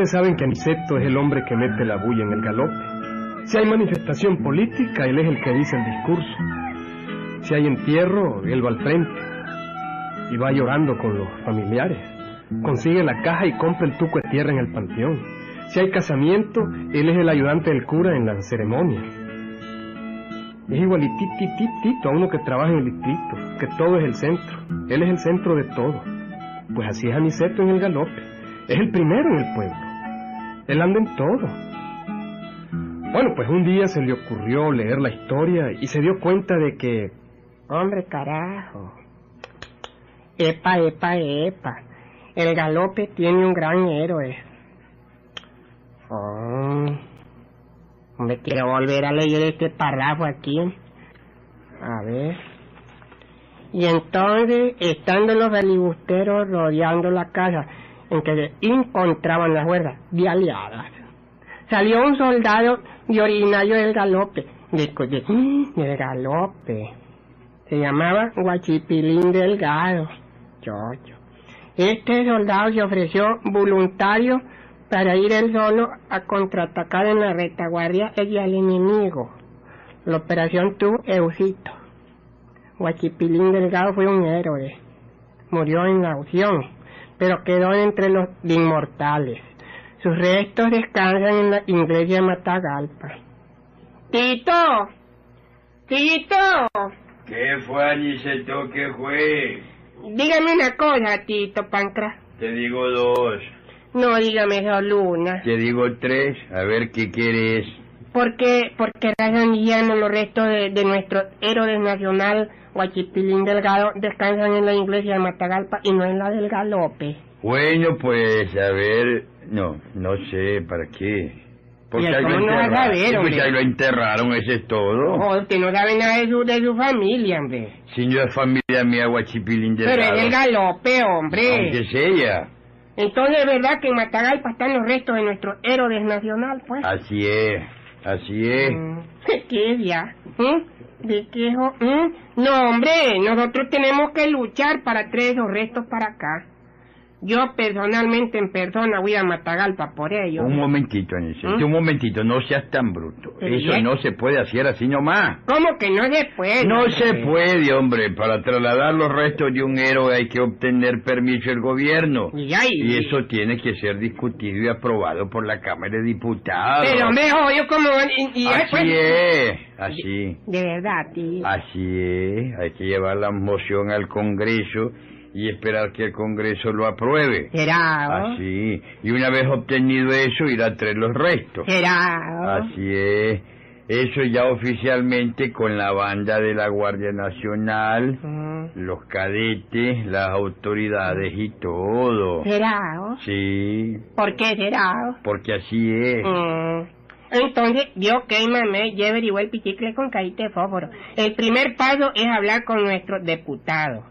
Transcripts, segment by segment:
Ustedes saben que Aniceto es el hombre que mete la bulla en el galope. Si hay manifestación política, él es el que dice el discurso. Si hay entierro, él va al frente. Y va llorando con los familiares. Consigue la caja y compra el tuco de tierra en el panteón. Si hay casamiento, él es el ayudante del cura en la ceremonia. Es igualitititito a uno que trabaja en el distrito, que todo es el centro. Él es el centro de todo. Pues así es Aniceto en el galope. Es el primero en el pueblo. Él anda en todo. Bueno, pues un día se le ocurrió leer la historia y se dio cuenta de que... Hombre, carajo. Epa, epa, epa. El galope tiene un gran héroe. Oh. Me quiero volver a leer este párrafo aquí. A ver. Y entonces, estando los filibusteros rodeando la casa en que encontraban las huertas de aliadas, salió un soldado de originario del galope, de, de- del galope. Se llamaba Guachipilín Delgado. Chocho. Este soldado se ofreció voluntario para ir él solo a contraatacar en la retaguardia y al enemigo. La operación tuvo éxito. Guachipilín Delgado fue un héroe. Murió en la acción, pero quedó entre los inmortales. Sus restos descansan en la iglesia de Matagalpa. ¡Tito! ¡Tito! ¿Qué fue, Aniceto? ¿Qué fue? Dígame una cosa, Tito Pancra. Te digo dos. No, dígame solo una. Te digo tres. A ver qué quieres. ¿Por qué, por qué razón los restos de, de nuestro héroe nacional, Guachipilín Delgado, descansan en la iglesia de Matagalpa y no en la del Galope? Bueno, pues, a ver. No, no sé, ¿para qué? Porque ¿Y ahí lo no enterraron. Sí, pues ahí lo enterraron, ese es todo. Oh, usted no sabe nada de su, de su familia, hombre. Si no es familia mía, Guachipilín de Pero es el Galope, hombre. Aunque es ella. Entonces es verdad que en Matagalpa están los restos de nuestro héroe nacional, pues. Así es, así es. Mm, ¿Qué es ya? ¿Mm? ¿De qué? jo- ¿Mm? No, hombre, nosotros tenemos que luchar para traer esos restos para acá. Yo personalmente, en persona, voy a Matagalpa por ello. Un momentito, Aniceto, ¿Mm? un momentito, no seas tan bruto. ¿Pero Eso no se puede hacer así nomás. ¿Cómo que no se puede? No hombre? se puede, hombre. Para trasladar los restos de un héroe hay que obtener permiso del gobierno. Y, ay, Y eso tiene que ser discutido y aprobado por la Cámara de Diputados. Pero, hombre, yo como... Y, y Así después- es, así. De verdad, tío. Así es. Hay que llevar la moción al Congreso y esperar que el Congreso lo apruebe. ¿Será? oh? Así. Y una vez obtenido eso, ir a traer los restos. ¿Será? oh? Así es. Eso ya oficialmente con la banda de la Guardia Nacional, los cadetes, las autoridades y todo. ¿Será? oh? Sí, ¿Por qué será? oh? porque así es. Mm. Entonces, yo que mamé, lleve igual el pichicle con caíte de fósforo. El primer paso es hablar con nuestro diputado,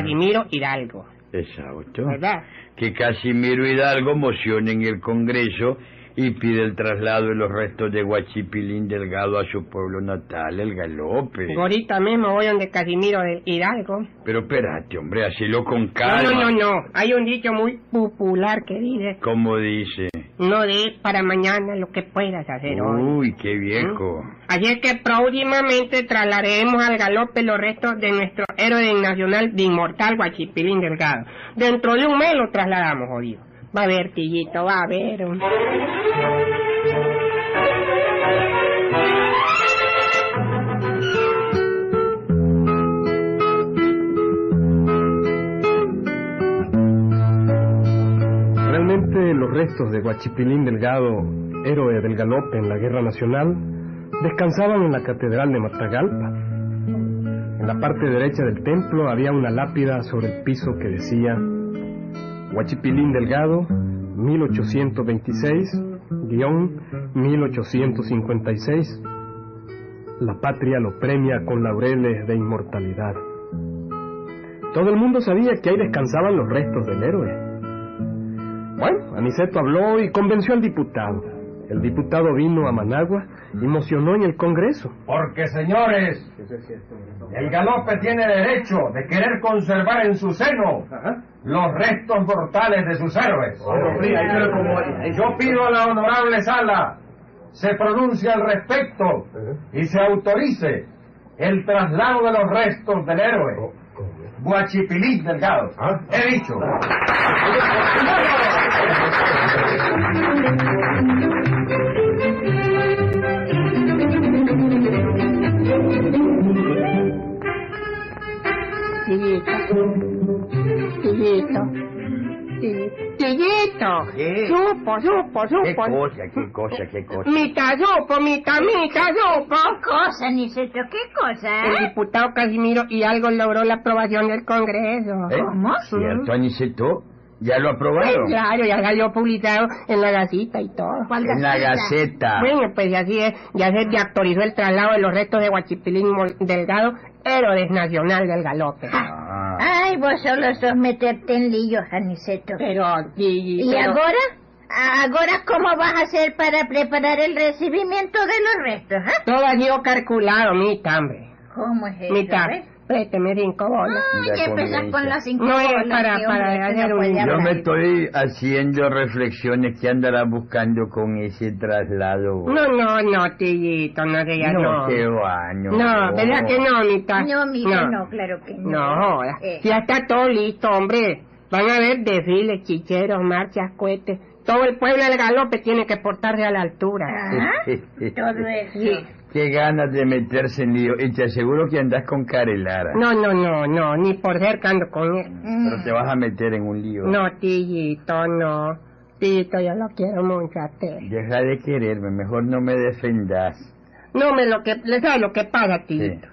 Casimiro Hidalgo, Exacto. ¿verdad? Que Casimiro Hidalgo mocione en el Congreso y pide el traslado de los restos de Guachipilín Delgado a su pueblo natal, el Galope. Ahorita mismo voy donde Casimiro Hidalgo. Pero espérate, hombre, hacelo con No, calma. no, no, no. Hay un dicho muy popular que dice, Como dice. No de para mañana lo que puedas hacer hoy. Uy, qué viejo. Así es que próximamente trasladaremos al galope los restos de nuestro héroe nacional de inmortal Guachipilín Delgado. Dentro de un mes lo trasladamos, jodido. Va a ver, tillito, va a ver. Restos de Guachipilín Delgado, héroe del galope en la Guerra Nacional, descansaban en la Catedral de Matagalpa. En la parte derecha del templo había una lápida sobre el piso que decía Guachipilín Delgado, 1826-1856. La patria lo premia con laureles de inmortalidad. Todo el mundo sabía que ahí descansaban los restos del héroe. Bueno, Aniceto habló y convenció al diputado. El diputado vino a Managua y mocionó en el Congreso. Porque, señores, el galope tiene derecho de querer conservar en su seno los restos mortales de sus héroes. Yo pido a la honorable sala se pronuncie al respecto y se autorice el traslado de los restos del héroe. Guachipilín Delgado. He dicho. Tillito. Tillito. Tillito. ¿Qué? Supo, supo, supo. ¿Qué cosa, qué cosa, qué cosa? Mita supo, mita, mita supo. ¿Qué cosa, Niceto? ¿Qué cosa? El diputado Casimiro y algo logró la aprobación del Congreso. ¿Eh? ¿Cómo? ¿Cierto, Aniceto? ¿Ya lo aprobaron? Claro, ya salió publicado en la Gacita y todo. ¿Cuál En la gaceta? Gaceta. Bueno, pues así es, ya se autorizó el traslado de los restos de Guachipilín Delgado, héroes nacional del galope. Ah. Ay, vos solo sos meterte en líos, Aniceto. Pero, y, ¿Y pero- ahora? ¿Ahora cómo vas a hacer para preparar el recibimiento de los restos, ah? Todo ha sido calculado, mita, hombre. ¿Cómo es eso? Eh? Présteme cinco bolas. Ay, ya empezás con las cinco No, es bolas, para- que, para hacer no un- puede Yo me estoy haciendo reflexiones que andará buscando con ese traslado. No, no, no, tillito, no digas no, no. qué va, no. No, ¿verdad que no, mita? No, mija, no. claro que no. No. Eh, Ya está todo listo, hombre. Van a haber desfiles, chicheros, marchas, cohetes. Todo el pueblo del galope tiene que portarse a la altura. ah, todo eso. Sí. Qué ganas de meterse en lío. Y te aseguro que andas con Carelara. No, no, no, no, ni por cerca ando con él. Pero te vas a meter en un lío. No, tillito, no. Tillito, yo lo quiero mucho a usted. Deja de quererme, mejor no me defendas. No, me lo que, ¿le sabes lo que pasa, Sí. tillito?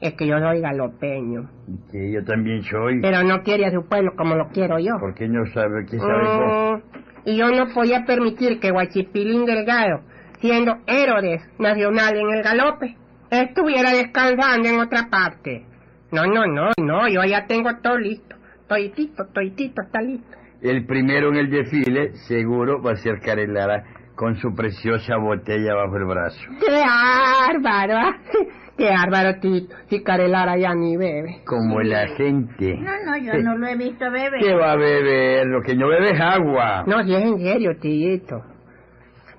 Es que yo soy galopeño. Y Que yo también soy. Pero no quiere a su pueblo como lo quiero yo. ¿Por qué no sabe qué sabes vos? Mm, y yo no podía permitir que Guachipilín Delgado, siendo héroes nacional en el galope, estuviera descansando en otra parte. No, no, no, no, yo ya tengo todo listo. Toitito, toitito está listo. El primero en el desfile, seguro, va a ser Carelara con su preciosa botella bajo el brazo. ¡Qué bárbaro! ah! ¡Qué bárbaro, Tito! Si Carelara ya ni bebe. Como la gente. No, no, yo no lo he visto beber. ¿Qué va a beber? Lo que no bebe es agua. No, si es en serio, Tito.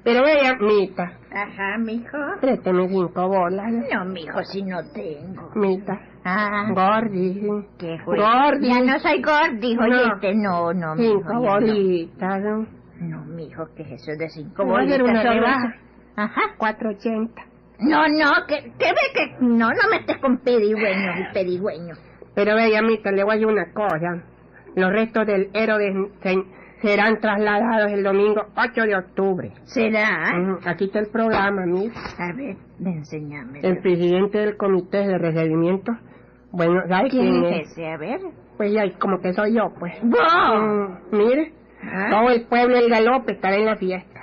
Pero vea, Mita, Ajá, mijo. présteme cinco bolas. No, mijo, si no tengo. Mita, Ah, Gordi, ¿qué fue? Gordi. Ya no soy gordi, No. oíste. No, no, mijo. cinco no. bolitas, ¿no? No, mijo, ¿qué es eso de cinco hacer bolitas? una rebaja. Ajá. 480. No, no, que, que ve que... No, no me estés con pedigüeños y pedigüeños. Pero vea, Mita, le voy a decir una cosa. Los restos del héroe serán trasladados el domingo 8 de octubre. ¿Será? Aquí está el programa, Mita. A ver, enséñame. El presidente del comité de recibimiento, bueno, ¿sabe quién, ¿Quién es? es ese? A ver. Pues ya, como que soy yo, pues. ¡Wow! Mm, mire, Ah. todo el pueblo del galope estará en la fiesta.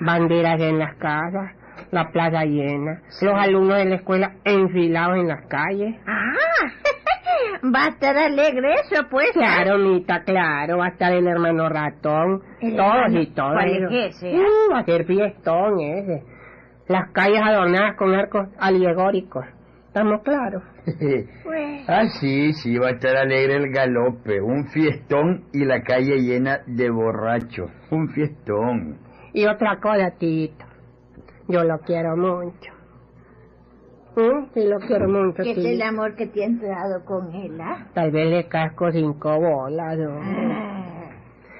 Banderas en las casas, la plaza llena, los alumnos de la escuela enfilados en las calles. ¡Ah! Va a estar alegre eso, pues. Claro, Mita, claro, va a estar el hermano ratón, El todos hermano- y todos. ¿cuál es ese? Uh, va a ser fiestón ese. Las calles adornadas con arcos alegóricos. ¿Estamos claros? Pues, ah, sí, sí, va a estar alegre el galope. Un fiestón y la calle llena de borrachos. Un fiestón. Y otra cosa, Tito. Yo lo quiero mucho. ¿Mm? Sí, lo quiero mucho, ¿qué es el amor que te ha entrado con él, ah? Tal vez le casco cinco bolas, ¿no? Ah,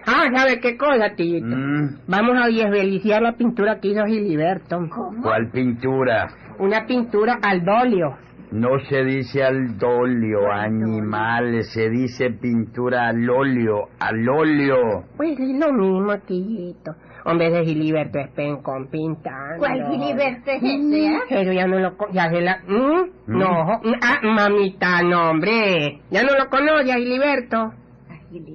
Ah, ¿sabe qué cosa, Tito? Mm, Vamos a desveliciar la pintura que hizo Giliberto. ¿Cómo? ¿Cuál pintura? Una pintura al dolio. No se dice al dolio, animales, se dice pintura al óleo, al óleo. Pues es lo mismo, Tito. Hombre, ese Giliberto es pencón pintando. ¿Cuál Giliberto es ese, ah? Pero ya no lo... Ya se la... ¿Mm? No, ah, mamita, no, hombre. Ya no lo conoce a Giliberto.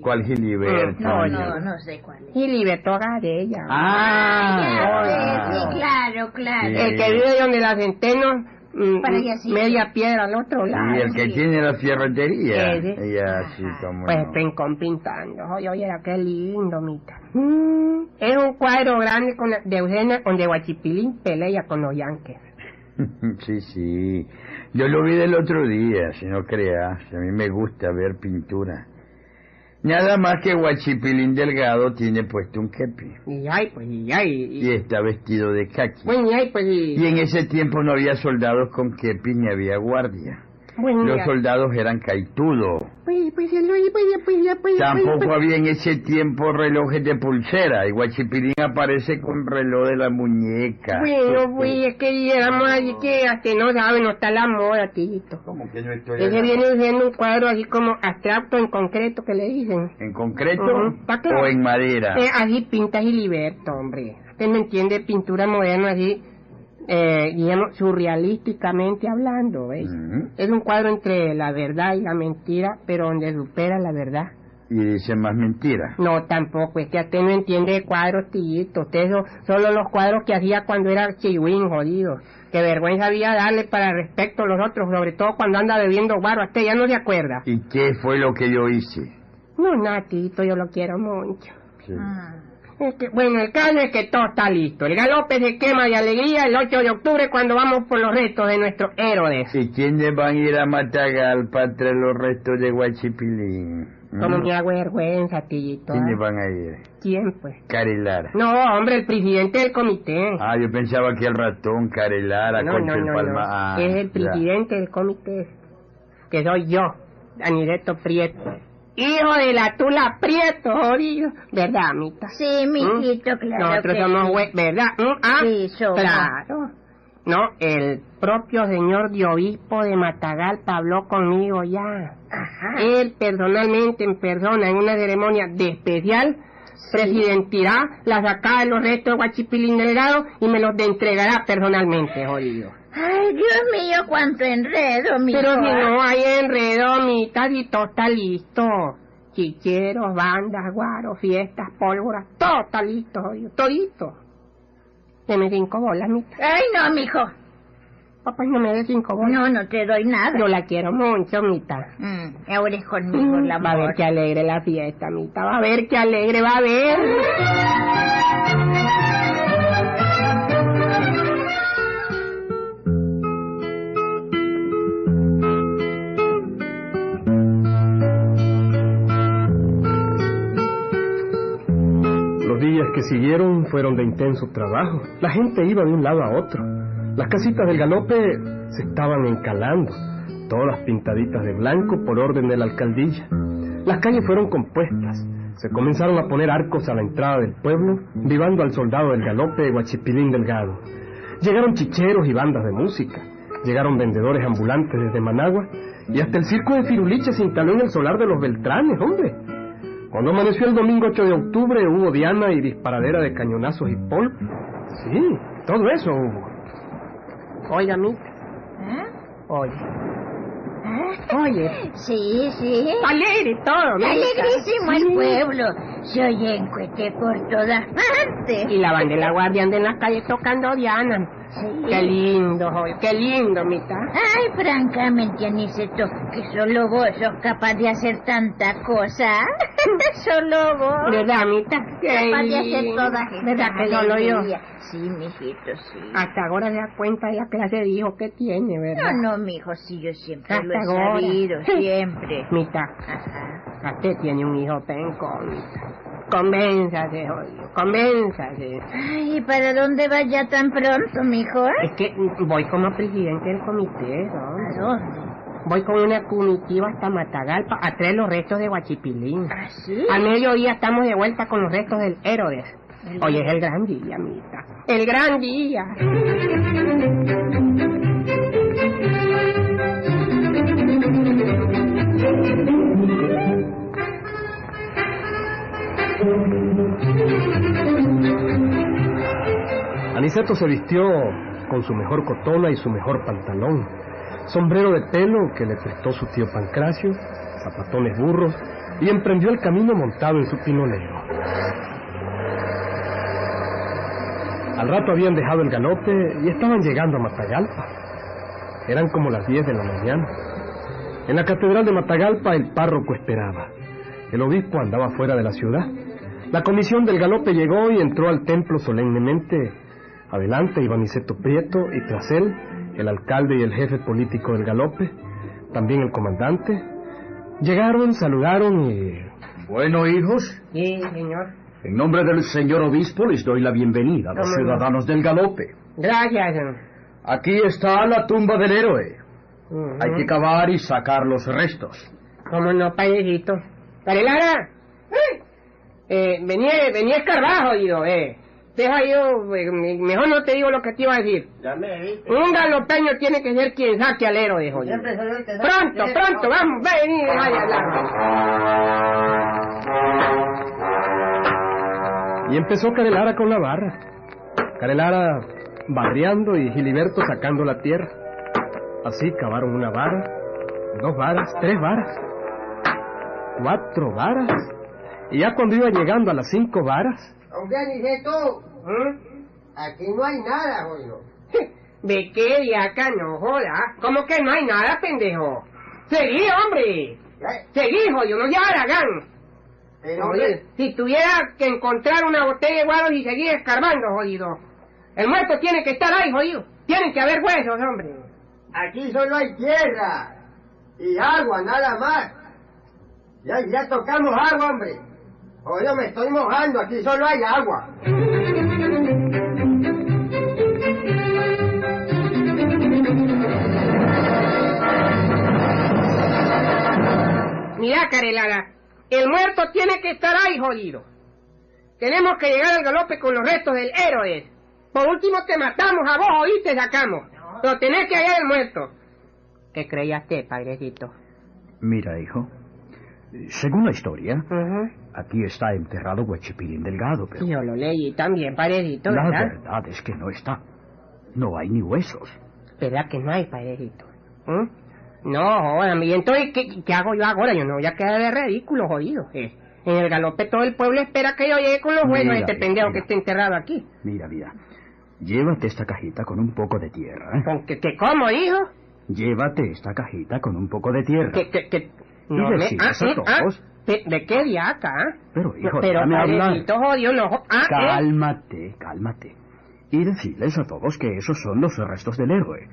¿Cuál Giliberto? No, no, no sé cuál es. Giliberto Gadella. Ah, Ya sé, ah. sí, claro, claro. Sí. El que vive donde la centeno media piedra al otro lado. Y el que tiene la ferretería. Ese. Y así como. Pues no. Pintando. Oye, oye, qué lindo, mita. Mm, es un cuadro grande con de Eugenia, donde Guachipilín pelea con los yanques. Sí, sí. Yo lo vi del otro día, si no creas. A mí me gusta ver pintura. Nada más que Guachipilín Delgado tiene puesto un kepi. Y ay, pues, y ay. Y Y, está vestido de y ay, pues, y... Y en ese tiempo no había soldados con kepi ni había guardia. Bueno, Los ya. soldados eran caitudos. Pues, pues, pues, ya, pues, ya, pues, ya, pues, Tampoco pues. había en ese tiempo relojes de pulsera. Y Guachipilín aparece con reloj de la muñeca. Bueno, pues, es que dijéramos así que hasta no sabe, no está la moda, tito. ¿Cómo que no estoy Ese en- viene siendo un cuadro así como abstracto en concreto que le dicen. ¿En concreto ¿pa' qué? o en madera? Eh, así pinta Giliberto, hombre. Usted me entiende, pintura moderna así, eh, digamos, surrealísticamente hablando, ¿ves? Es un cuadro entre la verdad y la mentira, pero donde supera la verdad. Y dice más mentiras. No, tampoco, es que usted no entiende de cuadros, tillito. Usted so- solo los cuadros que hacía cuando era chihuín, jodido. Qué vergüenza había darle para respecto a los otros, sobre todo cuando anda bebiendo guaro. Usted ya no se acuerda. ¿Y qué fue lo que yo hice? No, Natito, yo lo quiero mucho. Sí. Ah. Bueno, el caso es que todo está listo. El galope se quema de alegría el 8 de octubre cuando vamos por los restos de nuestros héroes. ¿Y quiénes van a ir a Matagalpa entre los restos de Guachipilín? ¿Mm? Como me hago vergüenza, tillito. ¿Quiénes ¿ah? van a ir? ¿Quién, pues? Carelara. No, hombre, el presidente del comité. Ah, yo pensaba que el ratón, Carelara, no, no, no, Palma. no. Ah, es el ya. presidente del comité. Que soy yo, Danileto Prieto. Hijo de la Tula Prieto, jodido. ¿Verdad, Mita? Sí, mijito, ¿Mm? claro Nosotros que somos hue- ¿verdad? ¿Mm? Ah, Sí, somos. Claro. No, el propio señor de obispo de Matagalpa habló conmigo ya. Ajá. Él personalmente, en persona, en una ceremonia de especial, presidentirá la sacada de los restos de Guachipilín Delgado y me los de entregará personalmente, jodido. Ay, Dios mío, cuánto enredo, mijo. Pero si no hay enredo, mitad y todo está listo. Chicheros, bandas, guaros, fiestas, pólvora, todo está listo, jodido, todito. Deme cinco bolas, mitad. Ay, no, mijo. Papá, no me dé cinco bolas. No, no te doy nada. Yo la quiero mucho, mitad. Mm, ahora es conmigo la Va a ver qué alegre la fiesta, mitad. Va a ver qué alegre, va a ver. Los días que siguieron fueron de intenso trabajo. La gente iba de un lado a otro. Las casitas del galope se estaban encalando, todas pintaditas de blanco por orden de la alcaldía. Las calles fueron compuestas. Se comenzaron a poner arcos a la entrada del pueblo, vivando al soldado del galope Guachipilín Delgado. Llegaron chicheros y bandas de música. Llegaron vendedores ambulantes desde Managua y hasta el circo de Firuliche se instaló en el solar de los Beltranes, hombre. Cuando amaneció el domingo 8 de octubre hubo diana y disparadera de cañonazos y polvo. Sí, todo eso hubo. Oiga, mitad. ¿Eh? Oye. ¿Eh? Oye. Sí, sí. Alegre todo, mitad. Alegrísimo Sí. el pueblo. Se oyen cohetes por todas partes. Y la banda de la guardia anda en la calle tocando Diana. Sí. Qué lindo, qué lindo, mitad. Ay, francamente, Aniceto, que solo vos sos capaz de hacer tanta cosa. solo vos. ¿Verdad, mitad? Capaz de hacer todas ¿Verdad estas que solo yo? Sí, mijito, sí. Hasta ahora se da cuenta de la clase de hijo que tiene, ¿verdad? No, no, mijo, sí, yo siempre lo he ahora. sabido, siempre. Mitad, Ajá. usted tiene un hijo pencón, mitad. Convénzase, convénzase. Ay, ¿y para dónde vas ya tan pronto, mijo? Es que voy como presidente del comité, ¿no? ¿A dónde? Voy con una comitiva hasta Matagalpa a traer los restos de Guachipilín. ¿Ah, sí? Al mediodía estamos de vuelta con los restos del Héroes. Hoy es el gran día, amita. El gran día. Aniceto se vistió con su mejor cotona y su mejor pantalón, sombrero de pelo que le prestó su tío Pancracio, zapatones burros, y emprendió el camino montado en su pinolero. Al rato habían dejado el galope y estaban llegando a Matagalpa. Eran como las 10 de la mañana. En la catedral de Matagalpa el párroco esperaba. El obispo andaba fuera de la ciudad. La comisión del galope llegó y entró al templo solemnemente. Adelante iba Niceto Prieto y tras él el alcalde y el jefe político del galope, también el comandante. Llegaron, saludaron y... Bueno, hijos, Sí, señor. en nombre del señor obispo les doy la bienvenida a los ciudadanos del galope. Gracias. Aquí está la tumba del héroe. Hay que cavar y sacar los restos. ¿Cómo no, padrecito? ¡Carelara! ¡Eh! Eh, venía, venía escarbajo, digo, eh. Deja yo, eh, me- mejor no te digo lo que te iba a decir. Un galopeño tiene que ser quien saque al héroe, dijo yo. Pronto, pronto, vamos, ven, vaya, Y empezó Carelara con la barra. Carelara barriando y Giliberto sacando la tierra. Así cavaron una vara, dos varas, tres varas, cuatro varas. Y ya cuando iba llegando a las cinco varas, Hombre, Aniceto, ¿Mm? aquí no hay nada, oigo. ¿De qué de acá no joda? ¿Cómo que no hay nada, pendejo? Seguí, hombre. Eh, Seguí, jodido, no ya haragán. Pero, Oye, hombre, si tuviera que encontrar una botella de guaros y seguir escarbando, jodido. El muerto tiene que estar ahí, jodido. Tienen que haber huesos, hombre. aquí solo hay tierra y agua, nada más. Ya, ya tocamos agua, hombre. Oye, me estoy mojando, aquí solo hay agua. Mira, Carelada, el muerto tiene que estar ahí, jodido. Tenemos que llegar al galope con los restos del héroe. Por último te matamos a vos y te sacamos. Pero tenés que hallar el muerto. ¿Qué creías usted, padrecito? Mira, hijo, según la historia. Aquí está enterrado Huachipilín Delgado, pero Yo lo leí también, padrecito, la ¿verdad? verdad es que no está. No hay ni huesos. ¿Verdad que no hay, padrecito? ¿Mm? No, joder, entonces, ¿qué, qué hago yo ahora? Yo no voy a quedar de ridículo, jodido. Eh, en el galope todo el pueblo espera que yo llegue con los huesos de este pendejo que está enterrado aquí. Mira, mira. Llévate esta cajita con un poco de tierra. ¿eh? ¿Con que, que cómo, hijo? Llévate esta cajita con un poco de tierra. Que, que, que... Y decirles a mm, todos. ¿De, de qué diaca, ah? Pero, hijo, Pero, déjame hablar. jodido, jo- Ah, ¿eh? Cálmate, cálmate. Y decirles a todos que esos son los restos del héroe.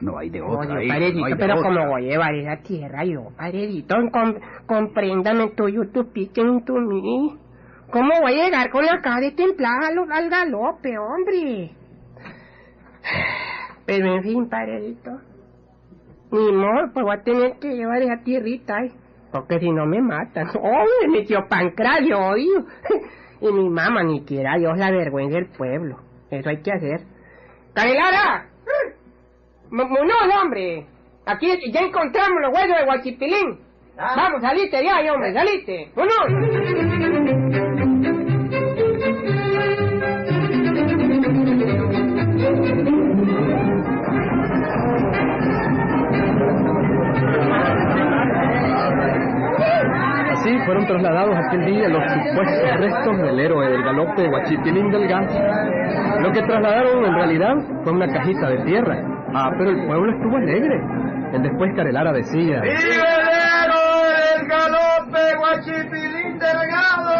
No hay de otra, Oye, hijo, padrecito, no hay de pero otra. como voy a llevar esa tierra yo, padrecito, com- compréndame tú, to picking to me. ¿Cómo voy a llegar con la cara de templada al, al galope, hombre? Pero en fin, padrecito, ni modo, pues voy a tener que llevar esa tierrita, ¿eh? Porque si no me matan. ¡Oh, me metió pancracio, oído! y mi mamá ni quiera Dios la vergüenza del pueblo. Eso hay que hacer. ¡Carelara! ¡Vámonos, hombre! Aquí ya encontramos los huesos de Guachipilín. Vamos, salite ya, hombre, salite. ¡Vámonos! Así fueron trasladados aquel día los supuestos restos del héroe del galope Huachipilín Delgado. Lo que trasladaron en realidad fue una cajita de tierra. Ah, pero el pueblo estuvo alegre. El después Carelara decía... el galope, guachipilín delgado!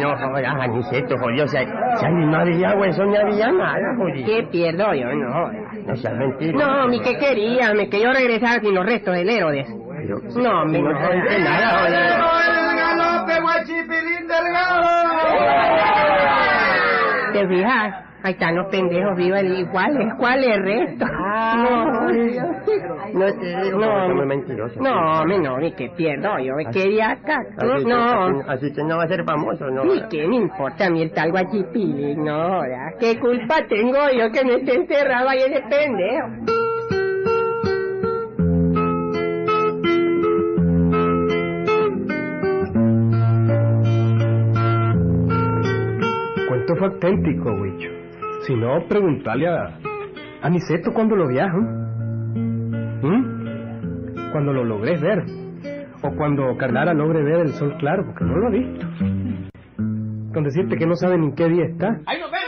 No jodas, Aniceto, jodido. Si, si no había hueso ni había nada, jodido. ¿Qué pierdo yo? No jodas. No seas mentira. No, mi que quería, me que yo regresara sin los restos del héroe. No, mi no jodas nada, el galope, guachipilín delgado! ¿Te fijas? Ahí están los pendejos vivos iguales. ¿Cuál es el resto? No, No No, no, no. mentiroso. no, me no, ni que pierdo yo. Me quería acá. Así que- No, Así que no va a ser famoso, ¿no? ni que me importa a mí el tal guachipili. No. ¿qué culpa tengo yo que me esté encerrado ahí ese pendejo? Fue auténtico, Huicho. Si no, preguntale a, a Niceto cuando lo viajan. ¿Mm? Cuando lo logré ver. O cuando Carlara logre ver el sol claro, porque no lo ha visto. Con decirte que no sabe ni en qué día está. ¡Ahí nos vemos!